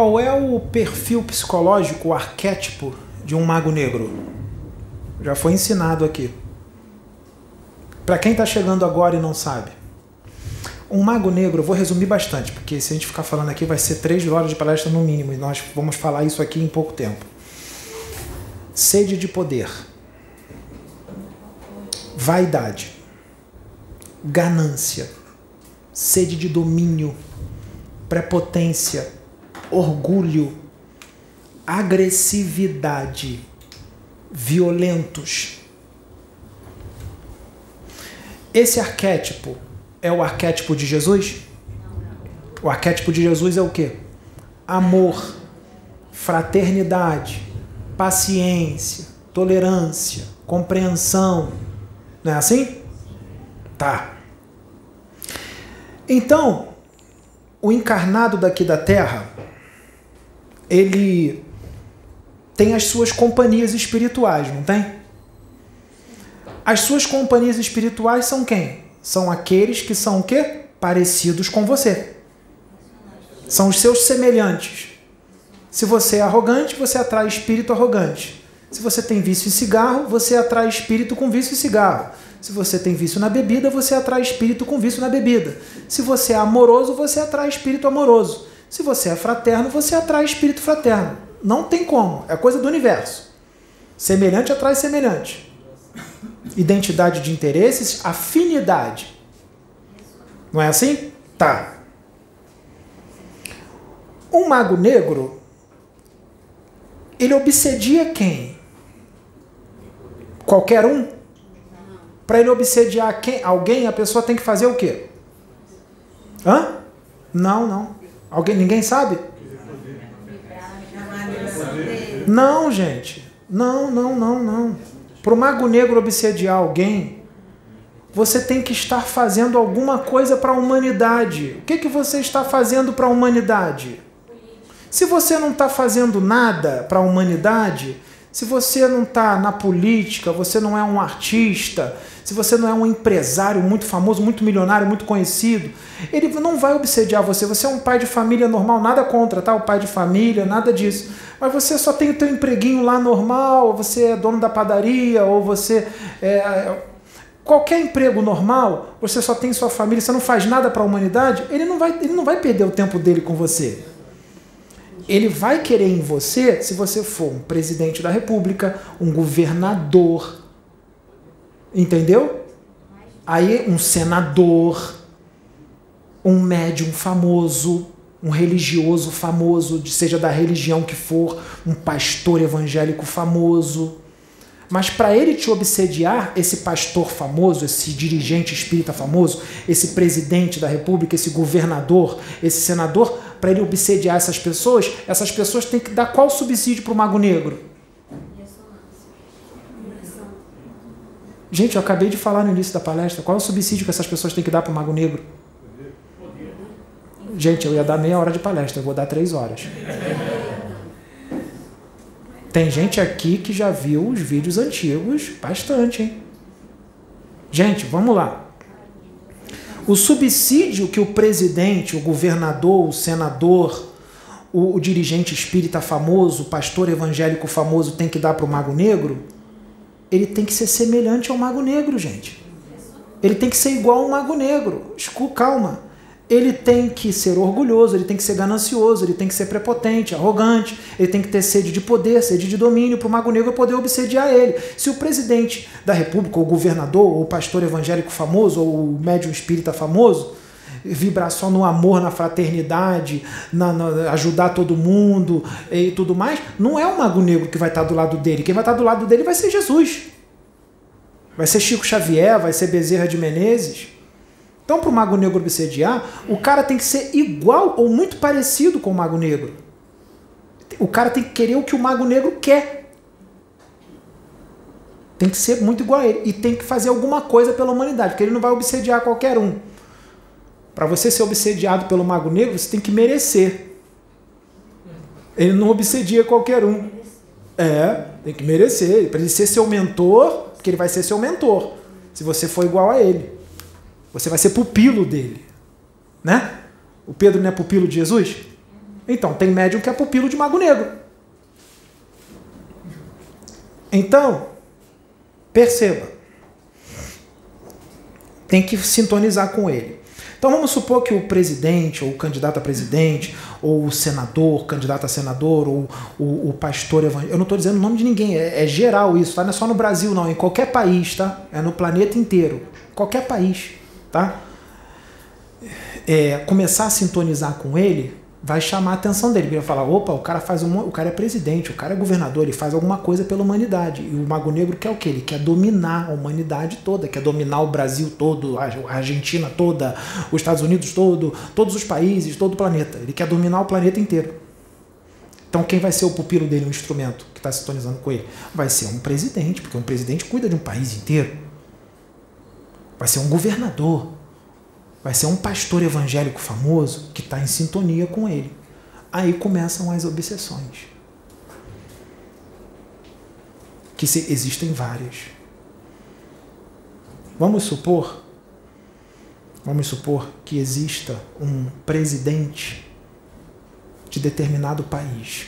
Qual é o perfil psicológico, o arquétipo de um mago negro? Já foi ensinado aqui. Para quem está chegando agora e não sabe. Um mago negro, eu vou resumir bastante, porque se a gente ficar falando aqui vai ser três horas de palestra no mínimo, e nós vamos falar isso aqui em pouco tempo. Sede de poder, vaidade, ganância, sede de domínio, prepotência, orgulho, agressividade, violentos. Esse arquétipo é o arquétipo de Jesus? O arquétipo de Jesus é o quê? Amor, fraternidade, paciência, tolerância, compreensão. Não é assim? Tá. Então, o encarnado daqui da Terra, ele tem as suas companhias espirituais, não tem? As suas companhias espirituais são quem? São aqueles que são o quê? Parecidos com você. São os seus semelhantes. Se você é arrogante, você atrai espírito arrogante. Se você tem vício em cigarro, você atrai espírito com vício em cigarro. Se você tem vício na bebida, você atrai espírito com vício na bebida. Se você é amoroso, você atrai espírito amoroso. Se você é fraterno, você atrai espírito fraterno. Não tem como, é coisa do universo. Semelhante atrai semelhante. Identidade de interesses, afinidade. Não é assim? Tá. Um mago negro, ele obsedia quem? Qualquer um? Para ele obsediar quem, alguém, a pessoa tem que fazer o quê? Hã? Não, não. Alguém, ninguém sabe? Não, gente. Não, não, não, não. Para o mago negro obsediar alguém, você tem que estar fazendo alguma coisa para a humanidade. O que, que você está fazendo para a humanidade? Se você não está fazendo nada para a humanidade, se você não está na política, você não é um artista, se você não é um empresário muito famoso, muito milionário, muito conhecido, ele não vai obsediar você. Você é um pai de família normal, nada contra, tá? O pai de família, nada disso. Mas você só tem o teu empreguinho lá normal, você é dono da padaria, ou você é, qualquer emprego normal, você só tem sua família, você não faz nada para a humanidade, ele não vai, ele não vai perder o tempo dele com você. Ele vai querer em você se você for um presidente da república, um governador, entendeu? Aí um senador, um médium famoso, um religioso famoso, seja da religião que for, um pastor evangélico famoso. Mas para ele te obsediar, esse pastor famoso, esse dirigente espírita famoso, esse presidente da república, esse governador, esse senador, para ele obsediar essas pessoas, essas pessoas têm que dar qual subsídio para o mago negro? Gente, eu acabei de falar no início da palestra. Qual é o subsídio que essas pessoas têm que dar para o mago negro? Gente, eu ia dar meia hora de palestra, eu vou dar três horas. Tem gente aqui que já viu os vídeos antigos, bastante, hein? Gente, vamos lá. O subsídio que o presidente, o governador, o senador, o, o dirigente espírita famoso, o pastor evangélico famoso tem que dar para o mago negro, ele tem que ser semelhante ao mago negro, gente. Ele tem que ser igual ao mago negro. Calma ele tem que ser orgulhoso, ele tem que ser ganancioso, ele tem que ser prepotente, arrogante, ele tem que ter sede de poder, sede de domínio para o Mago Negro poder obsediar ele. Se o presidente da República, ou o governador, ou o pastor evangélico famoso, ou o médium espírita famoso, vibrar só no amor, na fraternidade, na, na, ajudar todo mundo e tudo mais, não é o Mago Negro que vai estar do lado dele. Quem vai estar do lado dele vai ser Jesus. Vai ser Chico Xavier, vai ser Bezerra de Menezes. Então, para o Mago Negro obsediar, o cara tem que ser igual ou muito parecido com o Mago Negro. O cara tem que querer o que o Mago Negro quer. Tem que ser muito igual a ele. E tem que fazer alguma coisa pela humanidade, porque ele não vai obsediar qualquer um. Para você ser obsediado pelo Mago Negro, você tem que merecer. Ele não obsedia qualquer um. É, tem que merecer. Para ele ser seu mentor, porque ele vai ser seu mentor. Se você for igual a ele. Você vai ser pupilo dele. Né? O Pedro não é pupilo de Jesus? Então, tem médium que é pupilo de Mago Negro. Então, perceba. Tem que sintonizar com ele. Então vamos supor que o presidente, ou o candidato a presidente, ou o senador, candidato a senador, ou o, o pastor evangélico. Eu não estou dizendo o nome de ninguém, é, é, geral isso, tá? Não é só no Brasil, não, em qualquer país, tá? É no planeta inteiro. Qualquer país, tá? É, começar a sintonizar com ele vai chamar a atenção dele. Ele vai falar: opa, o cara faz um, o cara é presidente, o cara é governador, ele faz alguma coisa pela humanidade. E o Mago Negro quer o quê? Ele quer dominar a humanidade toda, quer dominar o Brasil todo, a Argentina toda, os Estados Unidos todo, todos os países, todo o planeta. Ele quer dominar o planeta inteiro. Então quem vai ser o pupilo dele, o instrumento que está sintonizando com ele? Vai ser um presidente, porque um presidente cuida de um país inteiro. Vai ser um governador, vai ser um pastor evangélico famoso que está em sintonia com ele. Aí começam as obsessões. Que se, existem várias. Vamos supor, vamos supor que exista um presidente de determinado país,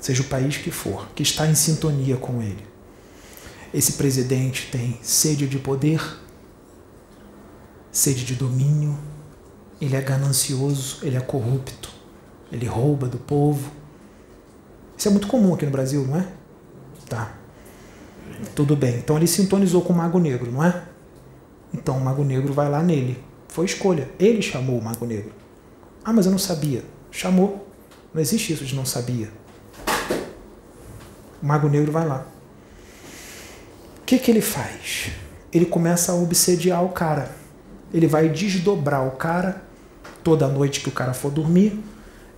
seja o país que for, que está em sintonia com ele. Esse presidente tem sede de poder, sede de domínio, ele é ganancioso, ele é corrupto, ele rouba do povo. Isso é muito comum aqui no Brasil, não é? Tá. Tudo bem. Então ele sintonizou com o Mago Negro, não é? Então o Mago Negro vai lá nele. Foi escolha. Ele chamou o Mago Negro. Ah, mas eu não sabia. Chamou. Não existe isso de não sabia. O Mago Negro vai lá. O que, que ele faz? Ele começa a obsediar o cara ele vai desdobrar o cara toda noite que o cara for dormir.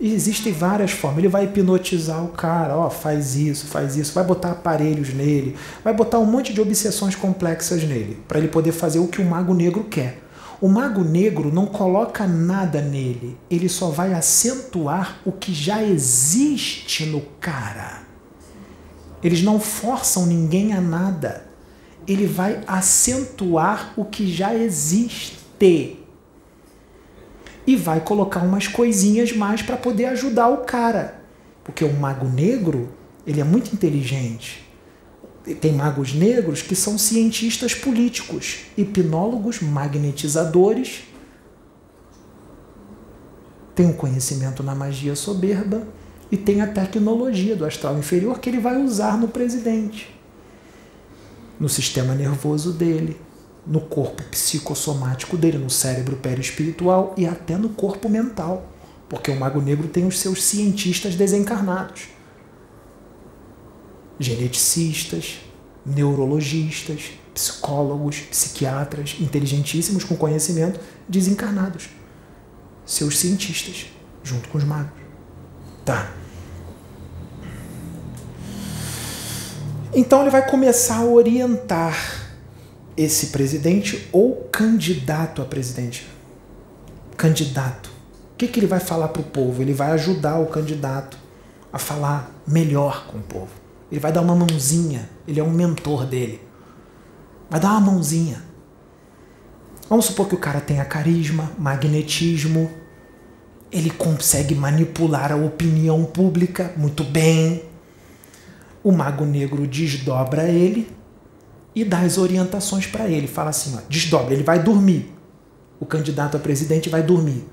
E existem várias formas. Ele vai hipnotizar o cara, ó, faz isso, faz isso, vai botar aparelhos nele, vai botar um monte de obsessões complexas nele, para ele poder fazer o que o mago negro quer. O mago negro não coloca nada nele, ele só vai acentuar o que já existe no cara. Eles não forçam ninguém a nada. Ele vai acentuar o que já existe ter. E vai colocar umas coisinhas mais para poder ajudar o cara. Porque o mago negro, ele é muito inteligente. Tem magos negros que são cientistas políticos, hipnólogos, magnetizadores. Tem um conhecimento na magia soberba e tem a tecnologia do astral inferior que ele vai usar no presidente, no sistema nervoso dele, no corpo psicossomático dele, no cérebro perispiritual e até no corpo mental, porque o Mago Negro tem os seus cientistas desencarnados, geneticistas, neurologistas, psicólogos, psiquiatras, inteligentíssimos com conhecimento, desencarnados, seus cientistas, junto com os magos. Tá. Então ele vai começar a orientar esse presidente ou candidato a presidente. Candidato. O que, que ele vai falar para o povo? Ele vai ajudar o candidato a falar melhor com o povo. Ele vai dar uma mãozinha. Ele é um mentor dele. Vai dar uma mãozinha. Vamos supor que o cara tenha carisma, magnetismo, ele consegue manipular a opinião pública muito bem. O mago negro desdobra ele e dá as orientações para ele. Fala assim: ó, desdobra, ele vai dormir. O candidato a presidente vai dormir.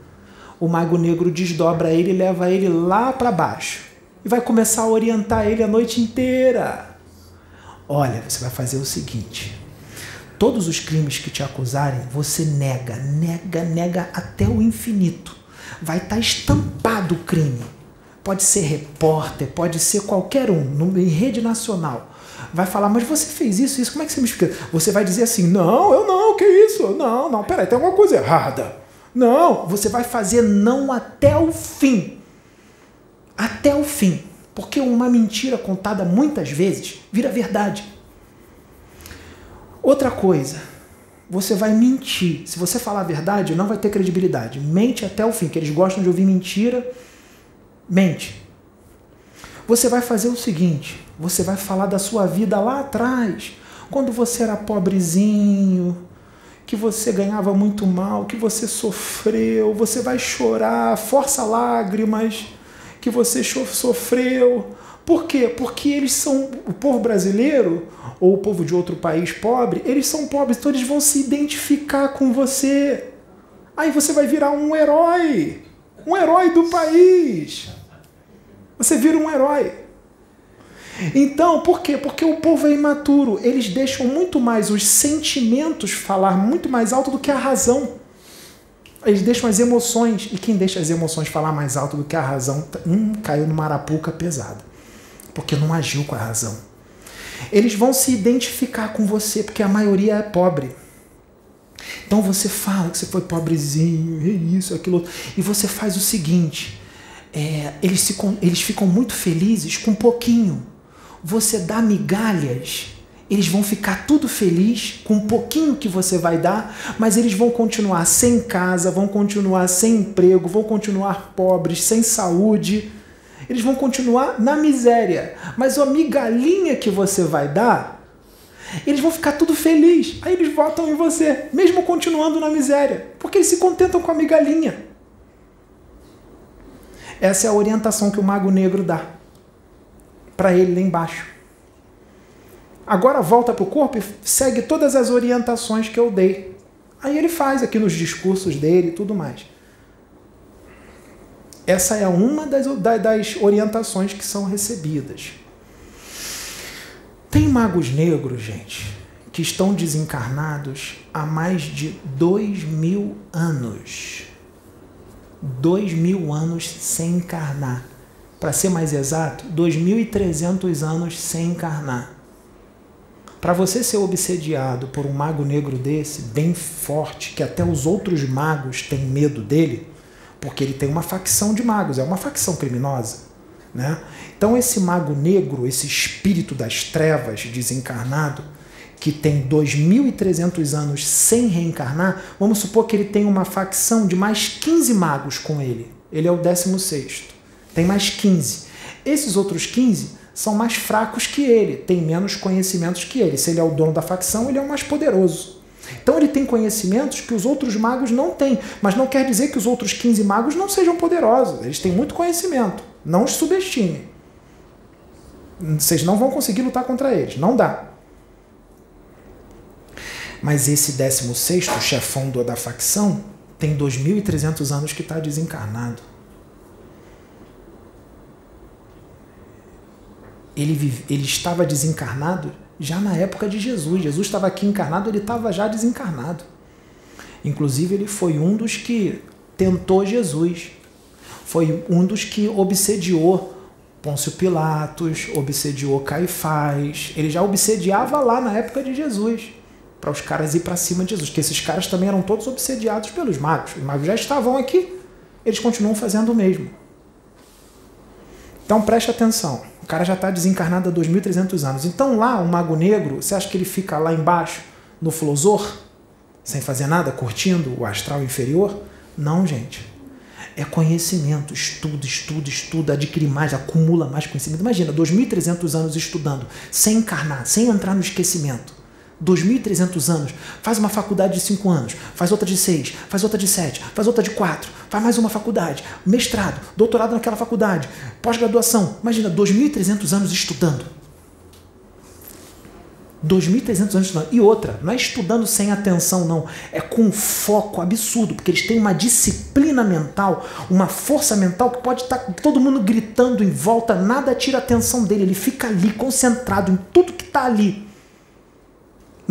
O mago negro desdobra ele e leva ele lá para baixo. E vai começar a orientar ele a noite inteira. Olha, você vai fazer o seguinte: todos os crimes que te acusarem, você nega, nega, nega até o infinito. Vai estar tá estampado o crime. Pode ser repórter, pode ser qualquer um, em rede nacional vai falar, mas você fez isso, isso, como é que você me explica? Você vai dizer assim, não, eu não, que isso? Não, não, peraí, tem alguma coisa errada. Não, você vai fazer não até o fim. Até o fim. Porque uma mentira contada muitas vezes vira verdade. Outra coisa, você vai mentir. Se você falar a verdade, não vai ter credibilidade. Mente até o fim, que eles gostam de ouvir mentira. Mente. Você vai fazer o seguinte: você vai falar da sua vida lá atrás, quando você era pobrezinho, que você ganhava muito mal, que você sofreu, você vai chorar, força lágrimas que você sofreu. Por quê? Porque eles são o povo brasileiro ou o povo de outro país pobre, eles são pobres, então eles vão se identificar com você. Aí você vai virar um herói, um herói do país. Você vira um herói. Então, por quê? Porque o povo é imaturo. Eles deixam muito mais os sentimentos falar muito mais alto do que a razão. Eles deixam as emoções. E quem deixa as emoções falar mais alto do que a razão, hum, caiu numa arapuca pesada. Porque não agiu com a razão. Eles vão se identificar com você, porque a maioria é pobre. Então você fala que você foi pobrezinho, isso, aquilo. E você faz o seguinte: é, eles, se, eles ficam muito felizes com pouquinho você dá migalhas, eles vão ficar tudo feliz com um pouquinho que você vai dar, mas eles vão continuar sem casa, vão continuar sem emprego, vão continuar pobres, sem saúde. Eles vão continuar na miséria. Mas a migalhinha que você vai dar, eles vão ficar tudo feliz. Aí eles votam em você, mesmo continuando na miséria, porque eles se contentam com a migalhinha. Essa é a orientação que o mago negro dá para ele lá embaixo. Agora volta para o corpo e segue todas as orientações que eu dei. Aí ele faz aqui nos discursos dele e tudo mais. Essa é uma das, das orientações que são recebidas. Tem magos negros, gente, que estão desencarnados há mais de dois mil anos. Dois mil anos sem encarnar para ser mais exato, 2.300 anos sem encarnar. Para você ser obsediado por um mago negro desse, bem forte, que até os outros magos têm medo dele, porque ele tem uma facção de magos, é uma facção criminosa. Né? Então, esse mago negro, esse espírito das trevas desencarnado, que tem 2.300 anos sem reencarnar, vamos supor que ele tem uma facção de mais 15 magos com ele. Ele é o 16. Tem mais 15. Esses outros 15 são mais fracos que ele, têm menos conhecimentos que ele. Se ele é o dono da facção, ele é o mais poderoso. Então ele tem conhecimentos que os outros magos não têm, mas não quer dizer que os outros 15 magos não sejam poderosos. Eles têm muito conhecimento. Não os subestime. Vocês não vão conseguir lutar contra eles. Não dá. Mas esse 16, chefão da facção, tem 2.300 anos que está desencarnado. ele, ele estava desencarnado já na época de Jesus. Jesus estava aqui encarnado, ele estava já desencarnado. Inclusive, ele foi um dos que tentou Jesus. Foi um dos que obsediou Pôncio Pilatos, obsediou Caifás. Ele já obsediava lá na época de Jesus, para os caras ir para cima de Jesus. Porque esses caras também eram todos obsediados pelos magos. Os magos já estavam aqui, eles continuam fazendo o mesmo. Então preste atenção cara já está desencarnado há 2.300 anos. Então lá, o Mago Negro, você acha que ele fica lá embaixo, no Flosor, sem fazer nada, curtindo o astral inferior? Não, gente. É conhecimento, estuda, estuda, estuda, adquire mais, acumula mais conhecimento. Imagina, 2.300 anos estudando, sem encarnar, sem entrar no esquecimento. 2.300 anos, faz uma faculdade de 5 anos, faz outra de 6, faz outra de 7, faz outra de 4, faz mais uma faculdade, mestrado, doutorado naquela faculdade, pós-graduação. Imagina, 2.300 anos estudando. 2.300 anos estudando. E outra, não é estudando sem atenção, não. É com foco absurdo, porque eles têm uma disciplina mental, uma força mental que pode estar todo mundo gritando em volta, nada tira a atenção dele. Ele fica ali, concentrado em tudo que está ali.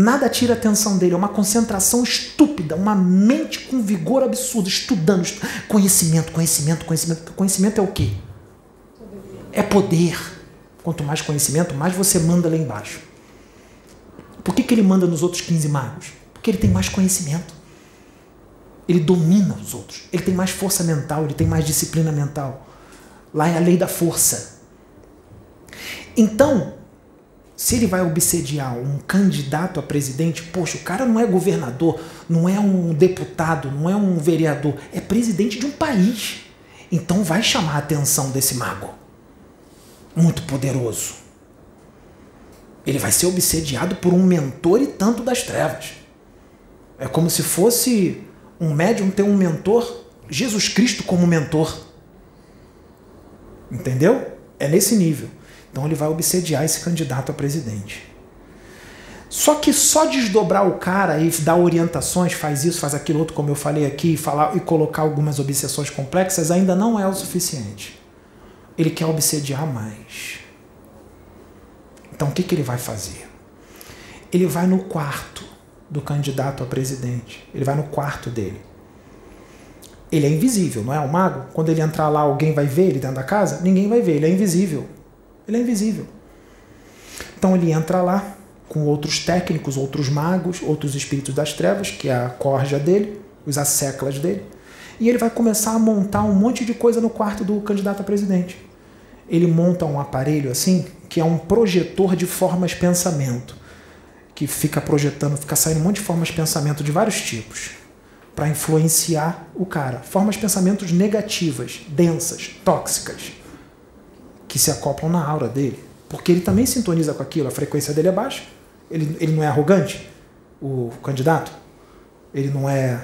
Nada tira a atenção dele, é uma concentração estúpida, uma mente com vigor absurdo, estudando, conhecimento, conhecimento, conhecimento. Conhecimento é o quê? É poder. Quanto mais conhecimento, mais você manda lá embaixo. Por que, que ele manda nos outros 15 magos? Porque ele tem mais conhecimento. Ele domina os outros. Ele tem mais força mental, ele tem mais disciplina mental. Lá é a lei da força. Então, se ele vai obsediar um candidato a presidente, poxa, o cara não é governador, não é um deputado, não é um vereador, é presidente de um país. Então vai chamar a atenção desse mago. Muito poderoso. Ele vai ser obsediado por um mentor e tanto das trevas. É como se fosse um médium ter um mentor, Jesus Cristo como mentor. Entendeu? É nesse nível. Então ele vai obsediar esse candidato a presidente. Só que só desdobrar o cara e dar orientações, faz isso, faz aquilo outro, como eu falei aqui, e, falar, e colocar algumas obsessões complexas ainda não é o suficiente. Ele quer obsediar mais. Então o que, que ele vai fazer? Ele vai no quarto do candidato a presidente. Ele vai no quarto dele. Ele é invisível, não é? O mago, quando ele entrar lá, alguém vai ver ele dentro da casa? Ninguém vai ver, ele é invisível. Ele é invisível. Então ele entra lá com outros técnicos, outros magos, outros espíritos das trevas, que é a corja dele, os asseclas dele, e ele vai começar a montar um monte de coisa no quarto do candidato a presidente. Ele monta um aparelho assim, que é um projetor de formas pensamento, que fica projetando, fica saindo um monte de formas pensamento de vários tipos, para influenciar o cara. Formas pensamentos negativas, densas, tóxicas, que se acoplam na aura dele. Porque ele também sintoniza com aquilo, a frequência dele é baixa ele, ele não é arrogante, o candidato? Ele não é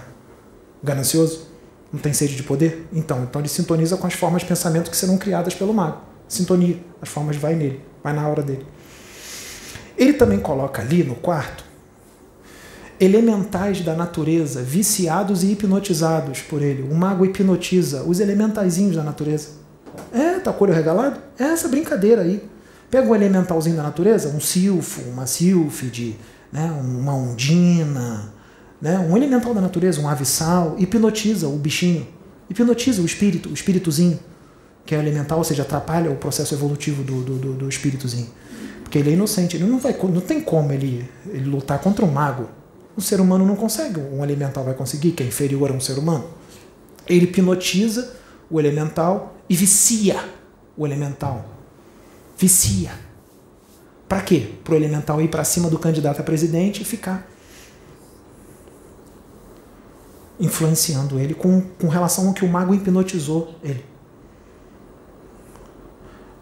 ganancioso? Não tem sede de poder? Então, então ele sintoniza com as formas de pensamento que serão criadas pelo mago. Sintonia, as formas vai nele, vai na hora dele. Ele também coloca ali no quarto elementais da natureza, viciados e hipnotizados por ele. O mago hipnotiza os elementaizinhos da natureza. É, tá com o olho regalado? É essa brincadeira aí. Pega um elementalzinho da natureza, um silfo, uma sílfide, né, uma ondina, né, um elemental da natureza, um avissal, hipnotiza o bichinho, hipnotiza o espírito, o espíritozinho, que é elemental, ou seja, atrapalha o processo evolutivo do, do, do, do espíritozinho. Porque ele é inocente, ele não, vai, não tem como ele, ele lutar contra um mago. O ser humano não consegue, um elemental vai conseguir, que é inferior a um ser humano. Ele hipnotiza o elemental e vicia o elemental vicia. Para quê? Para o elemental ir para cima do candidato a presidente e ficar influenciando ele com, com relação ao que o mago hipnotizou ele.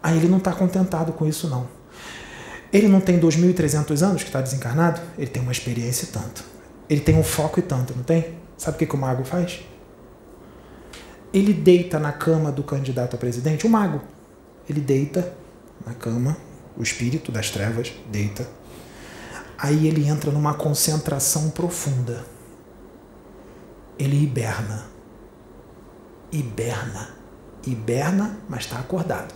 Aí ele não está contentado com isso, não. Ele não tem 2.300 anos que está desencarnado? Ele tem uma experiência e tanto. Ele tem um foco e tanto, não tem? Sabe o que, que o mago faz? Ele deita na cama do candidato a presidente, o mago. Ele deita na cama, o espírito das trevas deita. Aí ele entra numa concentração profunda. Ele hiberna. Hiberna. Hiberna, mas está acordado.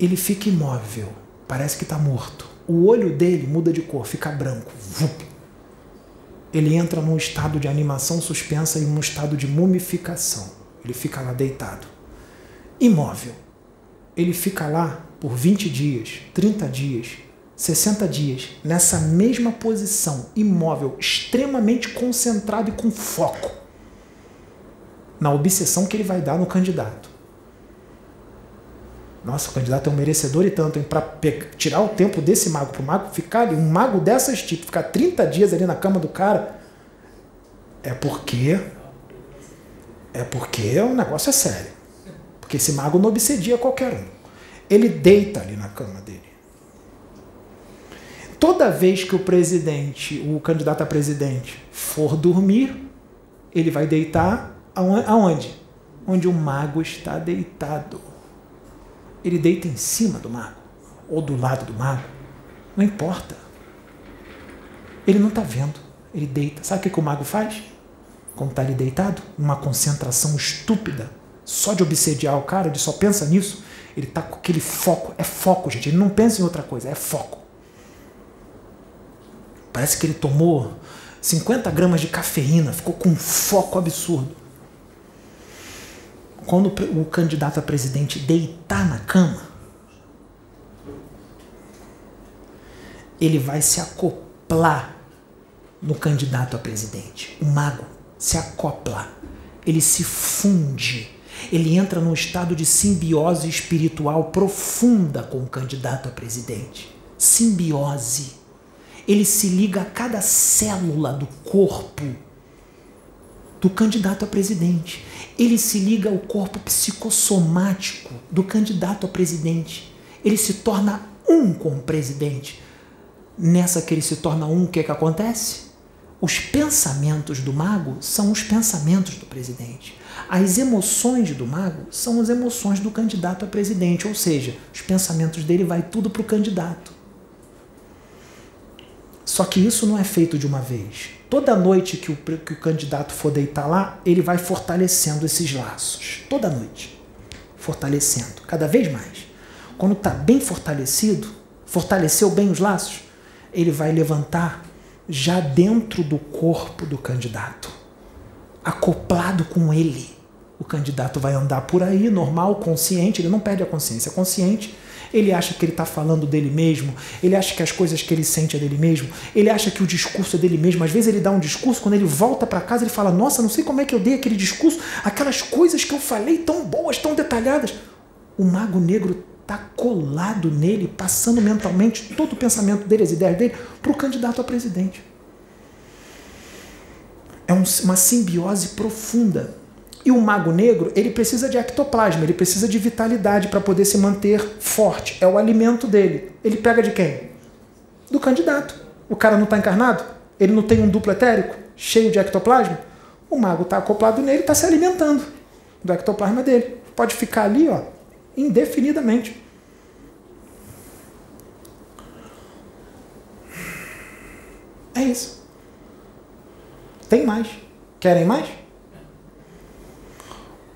Ele fica imóvel, parece que está morto. O olho dele muda de cor, fica branco. Ele entra num estado de animação suspensa e num estado de mumificação. Ele fica lá deitado, imóvel. Ele fica lá por 20 dias, 30 dias, 60 dias, nessa mesma posição, imóvel, extremamente concentrado e com foco na obsessão que ele vai dar no candidato. Nossa, o candidato é um merecedor e tanto, para tirar o tempo desse mago para o mago ficar ali, um mago dessas tipo, ficar 30 dias ali na cama do cara, é porque é porque o negócio é sério. Porque esse mago não obsedia qualquer um ele deita ali na cama dele. Toda vez que o presidente, o candidato a presidente, for dormir, ele vai deitar aonde? Onde o mago está deitado. Ele deita em cima do mago ou do lado do mago. Não importa. Ele não está vendo. Ele deita. Sabe o que, o mago faz? Quando está ali deitado, uma concentração estúpida, só de obsediar o cara, ele só pensa nisso. Ele está com aquele foco. É foco, gente. Ele não pensa em outra coisa, é foco. Parece que ele tomou 50 gramas de cafeína, ficou com um foco absurdo. Quando o candidato a presidente deitar na cama, ele vai se acoplar no candidato a presidente. O mago se acopla, ele se funde ele entra num estado de simbiose espiritual profunda com o candidato a presidente. Simbiose. Ele se liga a cada célula do corpo do candidato a presidente. Ele se liga ao corpo psicossomático do candidato a presidente. Ele se torna um com o presidente. Nessa que ele se torna um, o que, é que acontece? Os pensamentos do mago são os pensamentos do presidente. As emoções do mago são as emoções do candidato a presidente, ou seja, os pensamentos dele vai tudo para o candidato. Só que isso não é feito de uma vez. Toda noite que o, que o candidato for deitar lá, ele vai fortalecendo esses laços. Toda noite. Fortalecendo, cada vez mais. Quando está bem fortalecido, fortaleceu bem os laços, ele vai levantar já dentro do corpo do candidato, acoplado com ele. O candidato vai andar por aí, normal, consciente, ele não perde a consciência, consciente. Ele acha que ele está falando dele mesmo, ele acha que as coisas que ele sente é dele mesmo, ele acha que o discurso é dele mesmo. Às vezes ele dá um discurso, quando ele volta para casa, ele fala: Nossa, não sei como é que eu dei aquele discurso, aquelas coisas que eu falei tão boas, tão detalhadas. O mago negro está colado nele, passando mentalmente todo o pensamento dele, as ideias dele, para o candidato a presidente. É um, uma simbiose profunda. E o mago negro, ele precisa de ectoplasma, ele precisa de vitalidade para poder se manter forte. É o alimento dele. Ele pega de quem? Do candidato. O cara não está encarnado? Ele não tem um duplo etérico cheio de ectoplasma? O mago está acoplado nele, está se alimentando do ectoplasma dele. Pode ficar ali, ó, indefinidamente. É isso. Tem mais. Querem mais?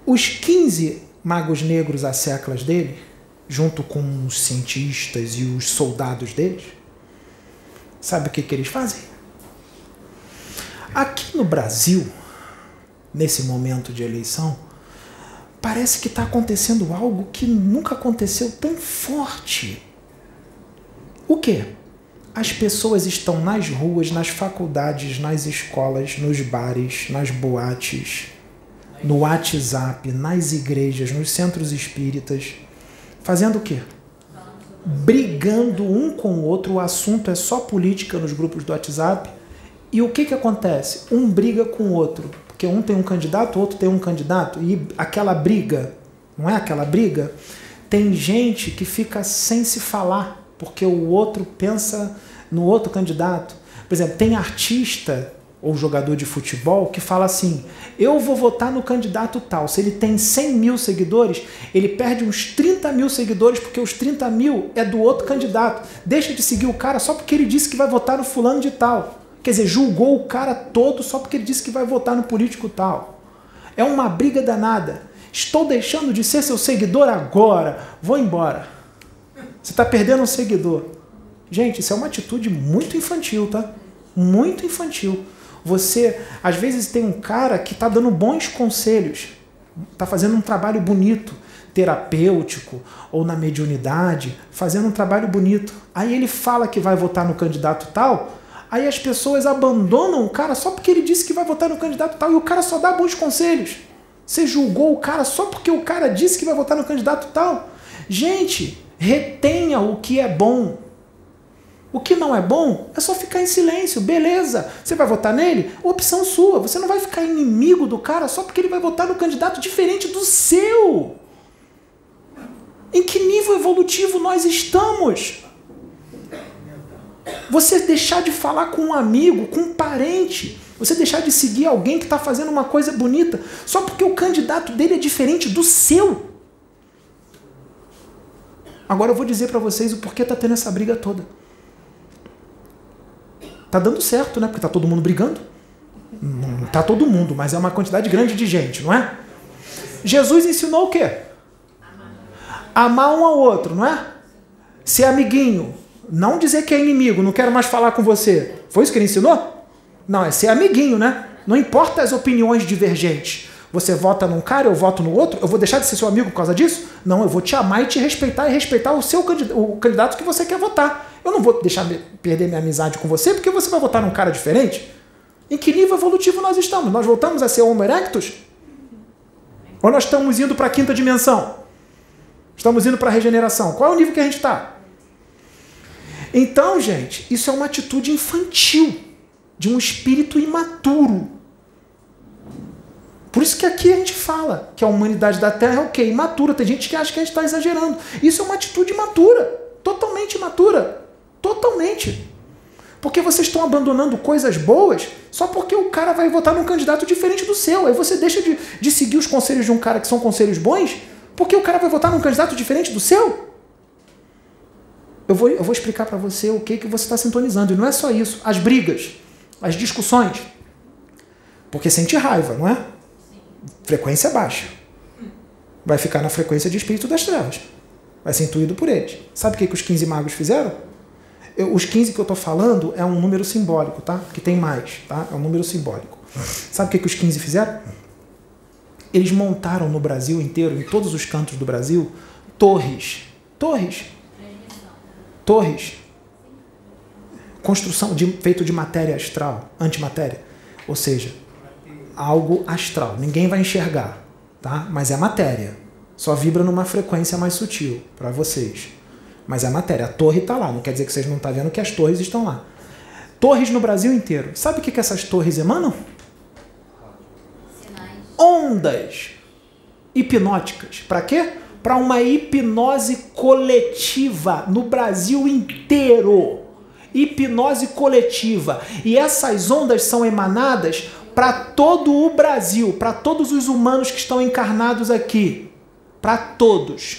Os 15 magos negros às séculas dele, junto com os cientistas e os soldados deles, sabe o que, que eles fazem? Aqui no Brasil, nesse momento de eleição, parece que está acontecendo algo que nunca aconteceu tão forte. O quê? As pessoas estão nas ruas, nas faculdades, nas escolas, nos bares, nas boates, no WhatsApp, nas igrejas, nos centros espíritas, fazendo o quê? Brigando um com o outro, o assunto é só política nos grupos do WhatsApp. E o que, que acontece? Um briga com o outro porque um tem um candidato, o outro tem um candidato, e aquela briga, não é aquela briga? Tem gente que fica sem se falar, porque o outro pensa no outro candidato. Por exemplo, tem artista ou jogador de futebol que fala assim: eu vou votar no candidato tal. Se ele tem 100 mil seguidores, ele perde uns 30 mil seguidores porque os 30 mil é do outro candidato. Deixa de seguir o cara só porque ele disse que vai votar no fulano de tal. Quer dizer, julgou o cara todo só porque ele disse que vai votar no político tal. É uma briga danada. Estou deixando de ser seu seguidor agora. Vou embora. Você está perdendo um seguidor. Gente, isso é uma atitude muito infantil, tá? Muito infantil. Você, às vezes, tem um cara que está dando bons conselhos, está fazendo um trabalho bonito, terapêutico ou na mediunidade, fazendo um trabalho bonito. Aí ele fala que vai votar no candidato tal Aí as pessoas abandonam o cara só porque ele disse que vai votar no candidato tal e o cara só dá bons conselhos. Você julgou o cara só porque o cara disse que vai votar no candidato tal? Gente, retenha o que é bom. O que não é bom é só ficar em silêncio, beleza. Você vai votar nele? Opção sua. Você não vai ficar inimigo do cara só porque ele vai votar no candidato diferente do seu. Em que nível evolutivo nós estamos? Você deixar de falar com um amigo, com um parente, você deixar de seguir alguém que está fazendo uma coisa bonita, só porque o candidato dele é diferente do seu. Agora eu vou dizer para vocês o porquê está tendo essa briga toda. Tá dando certo, né? Porque tá todo mundo brigando. Não tá todo mundo, mas é uma quantidade grande de gente, não é? Jesus ensinou o quê? Amar um ao outro, não é? Ser amiguinho, não dizer que é inimigo, não quero mais falar com você. Foi isso que ele ensinou? Não, é ser amiguinho, né? Não importa as opiniões divergentes. Você vota num cara, eu voto no outro, eu vou deixar de ser seu amigo por causa disso? Não, eu vou te amar e te respeitar e respeitar o seu o candidato que você quer votar. Eu não vou deixar perder minha amizade com você porque você vai votar num cara diferente. Em que nível evolutivo nós estamos? Nós voltamos a ser Homo erectus? Ou nós estamos indo para a quinta dimensão? Estamos indo para a regeneração? Qual é o nível que a gente está? Então, gente, isso é uma atitude infantil, de um espírito imaturo. Por isso que aqui a gente fala que a humanidade da Terra é o quê? Imatura. Tem gente que acha que a gente está exagerando. Isso é uma atitude imatura. Totalmente imatura. Totalmente. Porque vocês estão abandonando coisas boas só porque o cara vai votar num candidato diferente do seu. Aí você deixa de, de seguir os conselhos de um cara que são conselhos bons porque o cara vai votar num candidato diferente do seu. Eu vou, eu vou explicar para você o que, que você está sintonizando. E não é só isso. As brigas, as discussões. Porque sente raiva, não é? Frequência baixa. Vai ficar na frequência de espírito das trevas. Vai ser intuído por eles. Sabe o que, que os 15 magos fizeram? Eu, os 15 que eu estou falando é um número simbólico, tá? Que tem mais, tá? É um número simbólico. Sabe o que, que os 15 fizeram? Eles montaram no Brasil inteiro, em todos os cantos do Brasil, torres. Torres. Torres. Construção de, feito de matéria astral, antimatéria. Ou seja, algo astral. Ninguém vai enxergar, tá? Mas é matéria. Só vibra numa frequência mais sutil para vocês. Mas é matéria. A torre está lá. Não quer dizer que vocês não estão tá vendo que as torres estão lá. Torres no Brasil inteiro. Sabe o que, que essas torres emanam? Sinais. Ondas hipnóticas. Para quê? Para uma hipnose coletiva no Brasil inteiro. Hipnose coletiva. E essas ondas são emanadas para todo o Brasil, para todos os humanos que estão encarnados aqui. Para todos.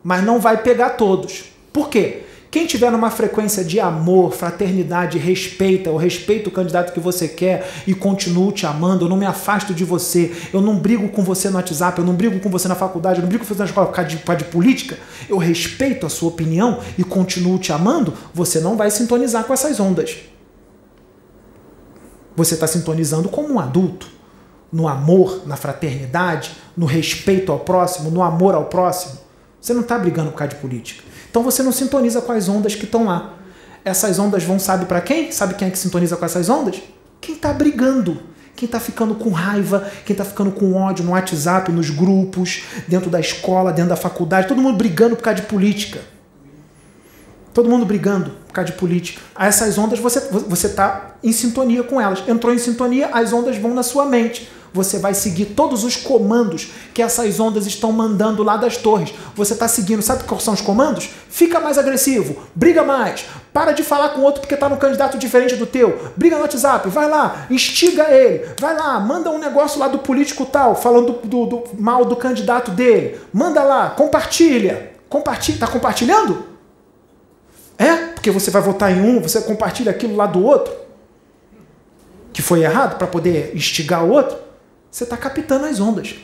Mas não vai pegar todos. Por quê? Quem tiver numa frequência de amor, fraternidade, respeita, eu respeito o candidato que você quer e continuo te amando, eu não me afasto de você, eu não brigo com você no WhatsApp, eu não brigo com você na faculdade, eu não brigo com você na escola por causa de, por causa de política, eu respeito a sua opinião e continuo te amando, você não vai sintonizar com essas ondas. Você está sintonizando como um adulto, no amor, na fraternidade, no respeito ao próximo, no amor ao próximo. Você não está brigando por causa de política. Então você não sintoniza com as ondas que estão lá. Essas ondas vão, sabe para quem? Sabe quem é que sintoniza com essas ondas? Quem está brigando. Quem está ficando com raiva, quem está ficando com ódio no WhatsApp, nos grupos, dentro da escola, dentro da faculdade, todo mundo brigando por causa de política. Todo mundo brigando por causa de política. A essas ondas você você está em sintonia com elas. Entrou em sintonia, as ondas vão na sua mente você vai seguir todos os comandos que essas ondas estão mandando lá das torres. Você está seguindo, sabe quais são os comandos? Fica mais agressivo, briga mais, para de falar com outro porque está no candidato diferente do teu, briga no WhatsApp, vai lá, instiga ele, vai lá, manda um negócio lá do político tal, falando do, do, mal do candidato dele, manda lá, compartilha, compartilha, tá compartilhando? É? Porque você vai votar em um, você compartilha aquilo lá do outro, que foi errado, para poder instigar o outro. Você está captando as ondas.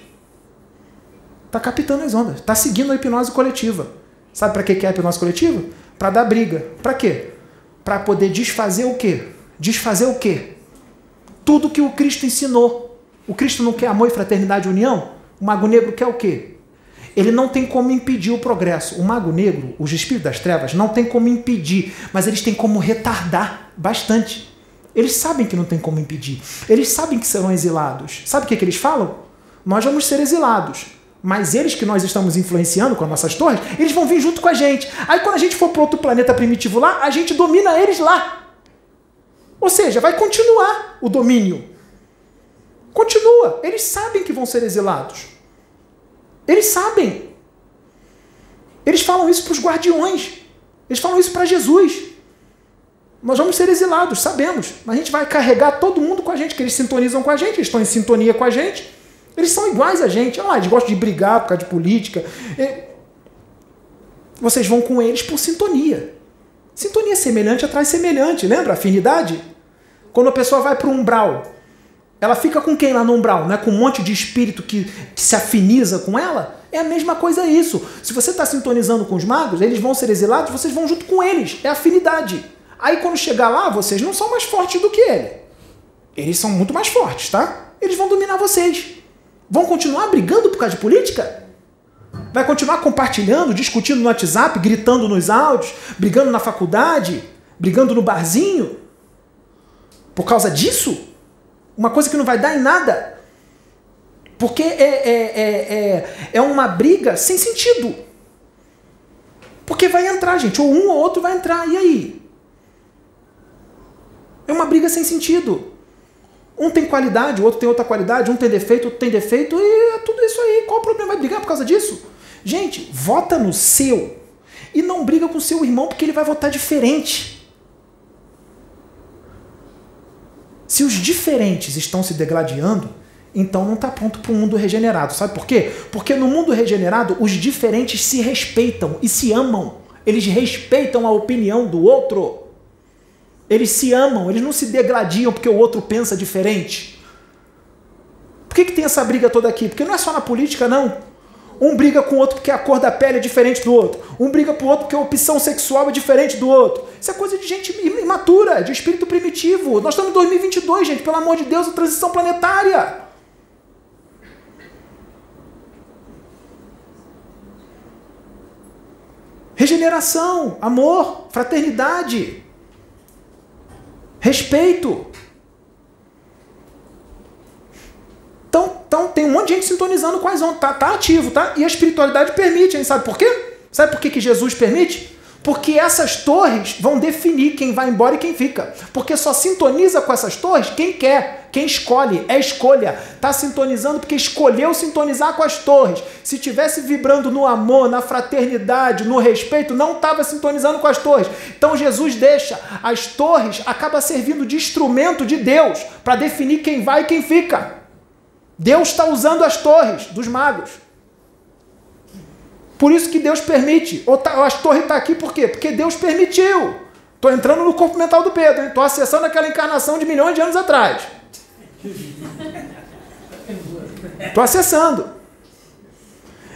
Está captando as ondas. Está seguindo a hipnose coletiva. Sabe para que é a hipnose coletiva? Para dar briga. Para quê? Para poder desfazer o quê? Desfazer o quê? Tudo que o Cristo ensinou. O Cristo não quer amor e fraternidade e união? O Mago Negro quer o quê? Ele não tem como impedir o progresso. O Mago Negro, os espíritos das trevas, não tem como impedir, mas eles têm como retardar bastante. Eles sabem que não tem como impedir. Eles sabem que serão exilados. Sabe o que, que eles falam? Nós vamos ser exilados. Mas eles que nós estamos influenciando com as nossas torres, eles vão vir junto com a gente. Aí quando a gente for para outro planeta primitivo lá, a gente domina eles lá. Ou seja, vai continuar o domínio. Continua. Eles sabem que vão ser exilados. Eles sabem. Eles falam isso para os guardiões. Eles falam isso para Jesus. Nós vamos ser exilados, sabemos. Mas a gente vai carregar todo mundo com a gente, que eles sintonizam com a gente, eles estão em sintonia com a gente. Eles são iguais a gente. Ah, eles gostam de brigar por causa de política. Vocês vão com eles por sintonia. Sintonia semelhante atrai semelhante, lembra? Afinidade? Quando a pessoa vai para o umbral, ela fica com quem lá no umbral? Não é com um monte de espírito que, que se afiniza com ela? É a mesma coisa isso. Se você está sintonizando com os magos, eles vão ser exilados, vocês vão junto com eles. É afinidade. Aí quando chegar lá, vocês não são mais fortes do que ele. Eles são muito mais fortes, tá? Eles vão dominar vocês. Vão continuar brigando por causa de política? Vai continuar compartilhando, discutindo no WhatsApp, gritando nos áudios, brigando na faculdade, brigando no barzinho? Por causa disso? Uma coisa que não vai dar em nada. Porque é, é, é, é, é uma briga sem sentido. Porque vai entrar, gente. Ou um ou outro vai entrar. E aí? É uma briga sem sentido. Um tem qualidade, o outro tem outra qualidade, um tem defeito, outro tem defeito, e é tudo isso aí. Qual o problema? Vai brigar por causa disso? Gente, vota no seu e não briga com seu irmão porque ele vai votar diferente. Se os diferentes estão se degladiando, então não está pronto para o mundo regenerado. Sabe por quê? Porque no mundo regenerado, os diferentes se respeitam e se amam. Eles respeitam a opinião do outro. Eles se amam, eles não se degladiam porque o outro pensa diferente. Por que, que tem essa briga toda aqui? Porque não é só na política, não. Um briga com o outro porque a cor da pele é diferente do outro. Um briga com o outro porque a opção sexual é diferente do outro. Isso é coisa de gente imatura, de espírito primitivo. Nós estamos em 2022, gente. Pelo amor de Deus, a transição planetária. Regeneração, amor, fraternidade, respeito. Então, então tem um monte de gente sintonizando com as ondas. Tá, tá ativo, tá? E a espiritualidade permite, hein? sabe por quê? Sabe por que, que Jesus permite? Porque essas torres vão definir quem vai embora e quem fica. Porque só sintoniza com essas torres quem quer, quem escolhe, é escolha. Está sintonizando porque escolheu sintonizar com as torres. Se tivesse vibrando no amor, na fraternidade, no respeito, não estava sintonizando com as torres. Então Jesus deixa as torres, acaba servindo de instrumento de Deus para definir quem vai e quem fica. Deus está usando as torres dos magos. Por isso que Deus permite. Ou tá, as torres estão tá aqui por quê? Porque Deus permitiu. Estou entrando no corpo mental do Pedro. Estou acessando aquela encarnação de milhões de anos atrás. Estou acessando.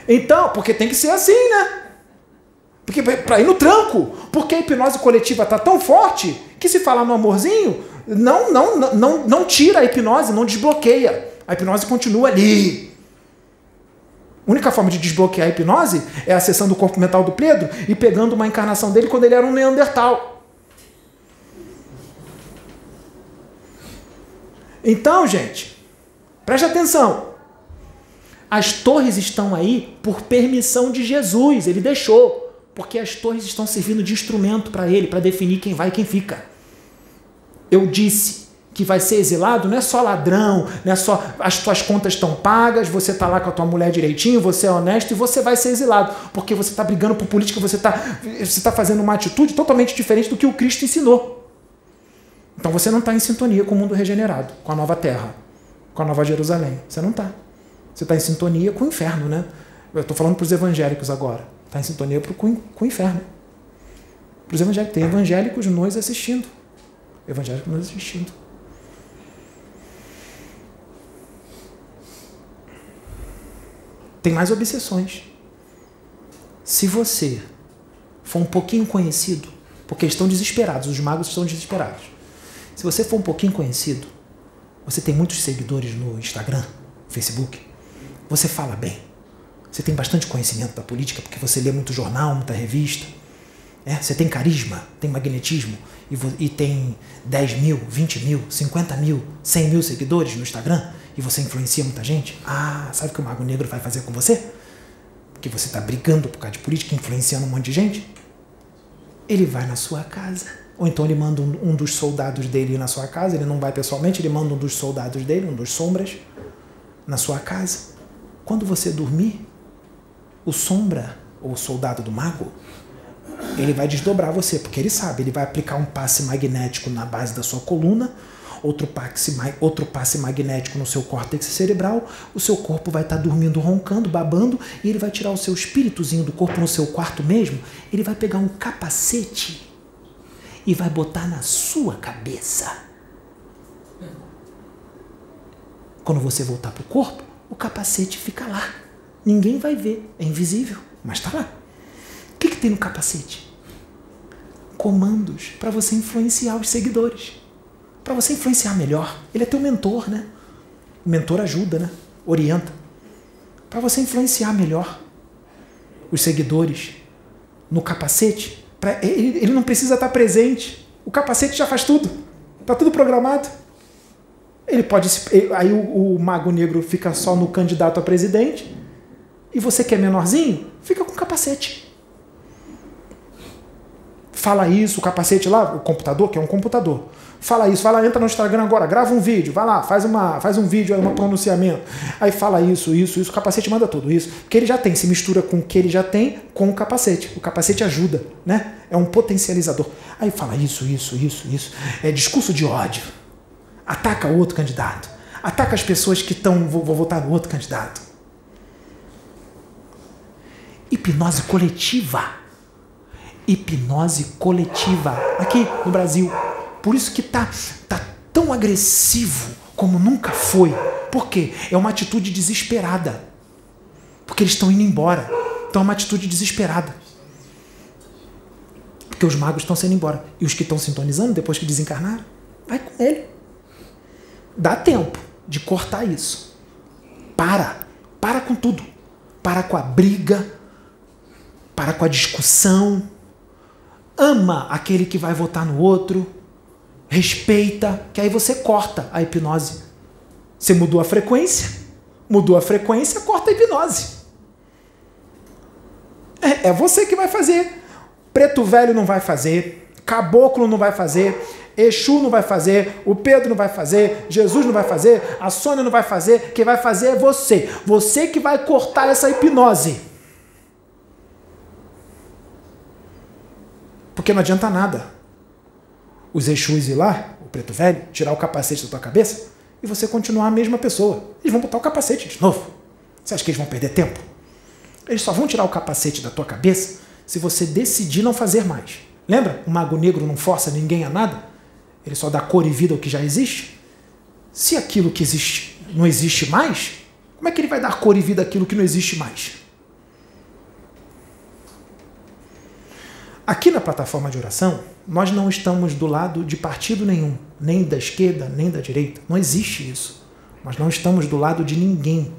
Então, porque tem que ser assim, né? Porque para ir no tranco, porque a hipnose coletiva está tão forte que se falar no amorzinho, não, não, não, não tira a hipnose, não desbloqueia. A hipnose continua ali. A única forma de desbloquear a hipnose é acessando o corpo mental do Pedro e pegando uma encarnação dele quando ele era um Neandertal. Então, gente, preste atenção. As torres estão aí por permissão de Jesus, ele deixou. Porque as torres estão servindo de instrumento para ele, para definir quem vai e quem fica. Eu disse, que vai ser exilado não é só ladrão, não é só as tuas contas estão pagas, você está lá com a tua mulher direitinho, você é honesto e você vai ser exilado, porque você está brigando por política, você está você tá fazendo uma atitude totalmente diferente do que o Cristo ensinou. Então você não está em sintonia com o mundo regenerado, com a nova terra, com a nova Jerusalém. Você não está. Você está em sintonia com o inferno, né? Eu estou falando para os evangélicos agora. Está em sintonia com, com o inferno. Para os evangélicos. Tem evangélicos nos assistindo. Evangélicos nos assistindo. Tem mais obsessões. Se você for um pouquinho conhecido, porque estão desesperados, os magos estão desesperados. Se você for um pouquinho conhecido, você tem muitos seguidores no Instagram, Facebook, você fala bem, você tem bastante conhecimento da política, porque você lê muito jornal, muita revista, é, você tem carisma, tem magnetismo e, e tem 10 mil, 20 mil, 50 mil, 100 mil seguidores no Instagram, e você influencia muita gente, ah, sabe o que o Mago Negro vai fazer com você? Porque você está brigando por causa de política, influenciando um monte de gente? Ele vai na sua casa. Ou então ele manda um, um dos soldados dele na sua casa, ele não vai pessoalmente, ele manda um dos soldados dele, um dos sombras, na sua casa. Quando você dormir, o sombra, ou o soldado do mago, ele vai desdobrar você, porque ele sabe, ele vai aplicar um passe magnético na base da sua coluna, outro passe, outro passe magnético no seu córtex cerebral, o seu corpo vai estar tá dormindo, roncando, babando, e ele vai tirar o seu espíritozinho do corpo no seu quarto mesmo, ele vai pegar um capacete e vai botar na sua cabeça. Quando você voltar para o corpo, o capacete fica lá. Ninguém vai ver, é invisível, mas está lá. O que, que tem no capacete? Comandos para você influenciar os seguidores para você influenciar melhor. Ele é teu mentor, né? O mentor ajuda, né? Orienta. Para você influenciar melhor os seguidores no capacete. Pra, ele, ele não precisa estar presente. O capacete já faz tudo. Está tudo programado. Ele pode. Aí o, o mago negro fica só no candidato a presidente. E você que é menorzinho, fica com capacete. Fala isso, o capacete lá, o computador, que é um computador fala isso, vai lá, entra no Instagram agora, grava um vídeo, vai lá, faz, uma, faz um vídeo, um pronunciamento. Aí fala isso, isso, isso, o capacete manda tudo isso. que ele já tem, se mistura com o que ele já tem com o capacete. O capacete ajuda, né? É um potencializador. Aí fala isso, isso, isso, isso. É discurso de ódio. Ataca o outro candidato. Ataca as pessoas que estão vou, vou votar no outro candidato. Hipnose coletiva. Hipnose coletiva aqui no Brasil. Por isso que tá, tá tão agressivo como nunca foi. Por quê? É uma atitude desesperada. Porque eles estão indo embora. Então é uma atitude desesperada. Porque os magos estão sendo embora. E os que estão sintonizando depois que desencarnaram, vai com ele. Dá tempo de cortar isso. Para. Para com tudo. Para com a briga. Para com a discussão. Ama aquele que vai votar no outro. Respeita, que aí você corta a hipnose. Você mudou a frequência, mudou a frequência, corta a hipnose. É, é você que vai fazer. Preto Velho não vai fazer, Caboclo não vai fazer, Exu não vai fazer, o Pedro não vai fazer, Jesus não vai fazer, a Sônia não vai fazer, quem vai fazer é você. Você que vai cortar essa hipnose. Porque não adianta nada. Os Exus ir lá, o preto velho, tirar o capacete da tua cabeça e você continuar a mesma pessoa. Eles vão botar o capacete de novo. Você acha que eles vão perder tempo? Eles só vão tirar o capacete da tua cabeça se você decidir não fazer mais. Lembra? O mago negro não força ninguém a nada? Ele só dá cor e vida ao que já existe? Se aquilo que existe não existe mais, como é que ele vai dar cor e vida àquilo que não existe mais? Aqui na plataforma de oração, nós não estamos do lado de partido nenhum, nem da esquerda, nem da direita. Não existe isso. Nós não estamos do lado de ninguém.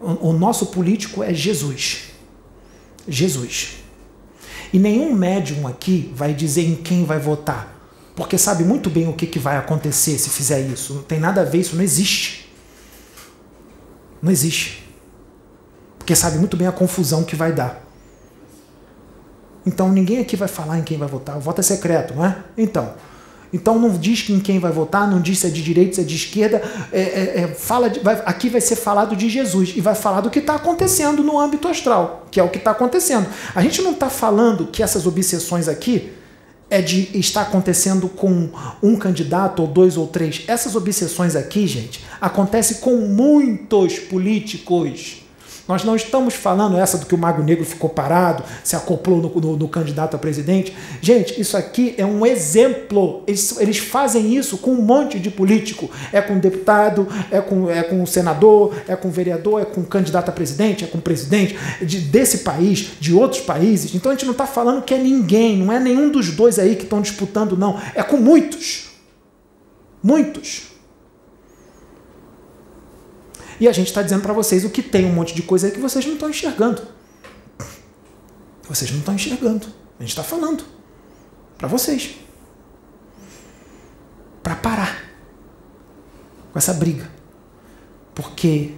O nosso político é Jesus. Jesus. E nenhum médium aqui vai dizer em quem vai votar porque sabe muito bem o que, que vai acontecer se fizer isso. Não tem nada a ver, isso não existe. Não existe. Porque sabe muito bem a confusão que vai dar. Então ninguém aqui vai falar em quem vai votar. O voto é secreto, não é? Então. Então não diz em quem vai votar, não diz se é de direita, se é de esquerda. É, é, é, fala de, vai, aqui vai ser falado de Jesus e vai falar do que está acontecendo no âmbito astral, que é o que está acontecendo. A gente não está falando que essas obsessões aqui é de estar acontecendo com um candidato ou dois ou três. Essas obsessões aqui, gente, acontecem com muitos políticos. Nós não estamos falando essa do que o Mago Negro ficou parado, se acoplou no, no, no candidato a presidente. Gente, isso aqui é um exemplo. Eles, eles, fazem isso com um monte de político. É com deputado, é com, é com senador, é com vereador, é com candidato a presidente, é com presidente de, desse país, de outros países. Então a gente não está falando que é ninguém, não é nenhum dos dois aí que estão disputando, não. É com muitos. Muitos. E a gente está dizendo para vocês o que tem um monte de coisa aí que vocês não estão enxergando. Vocês não estão enxergando. A gente está falando para vocês. Para parar com essa briga. Porque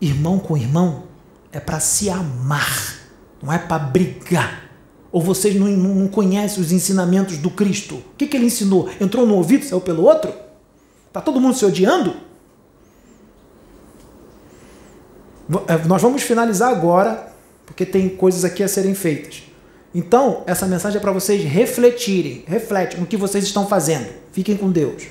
irmão com irmão é para se amar, não é para brigar. Ou vocês não, não, conhecem os ensinamentos do Cristo? O que, que ele ensinou? Entrou no ouvido, saiu pelo outro? Está todo mundo se odiando? É, nós vamos finalizar agora, porque tem coisas aqui a serem feitas. Então, essa mensagem é para vocês refletirem, refletem no que vocês estão fazendo. Fiquem com Deus.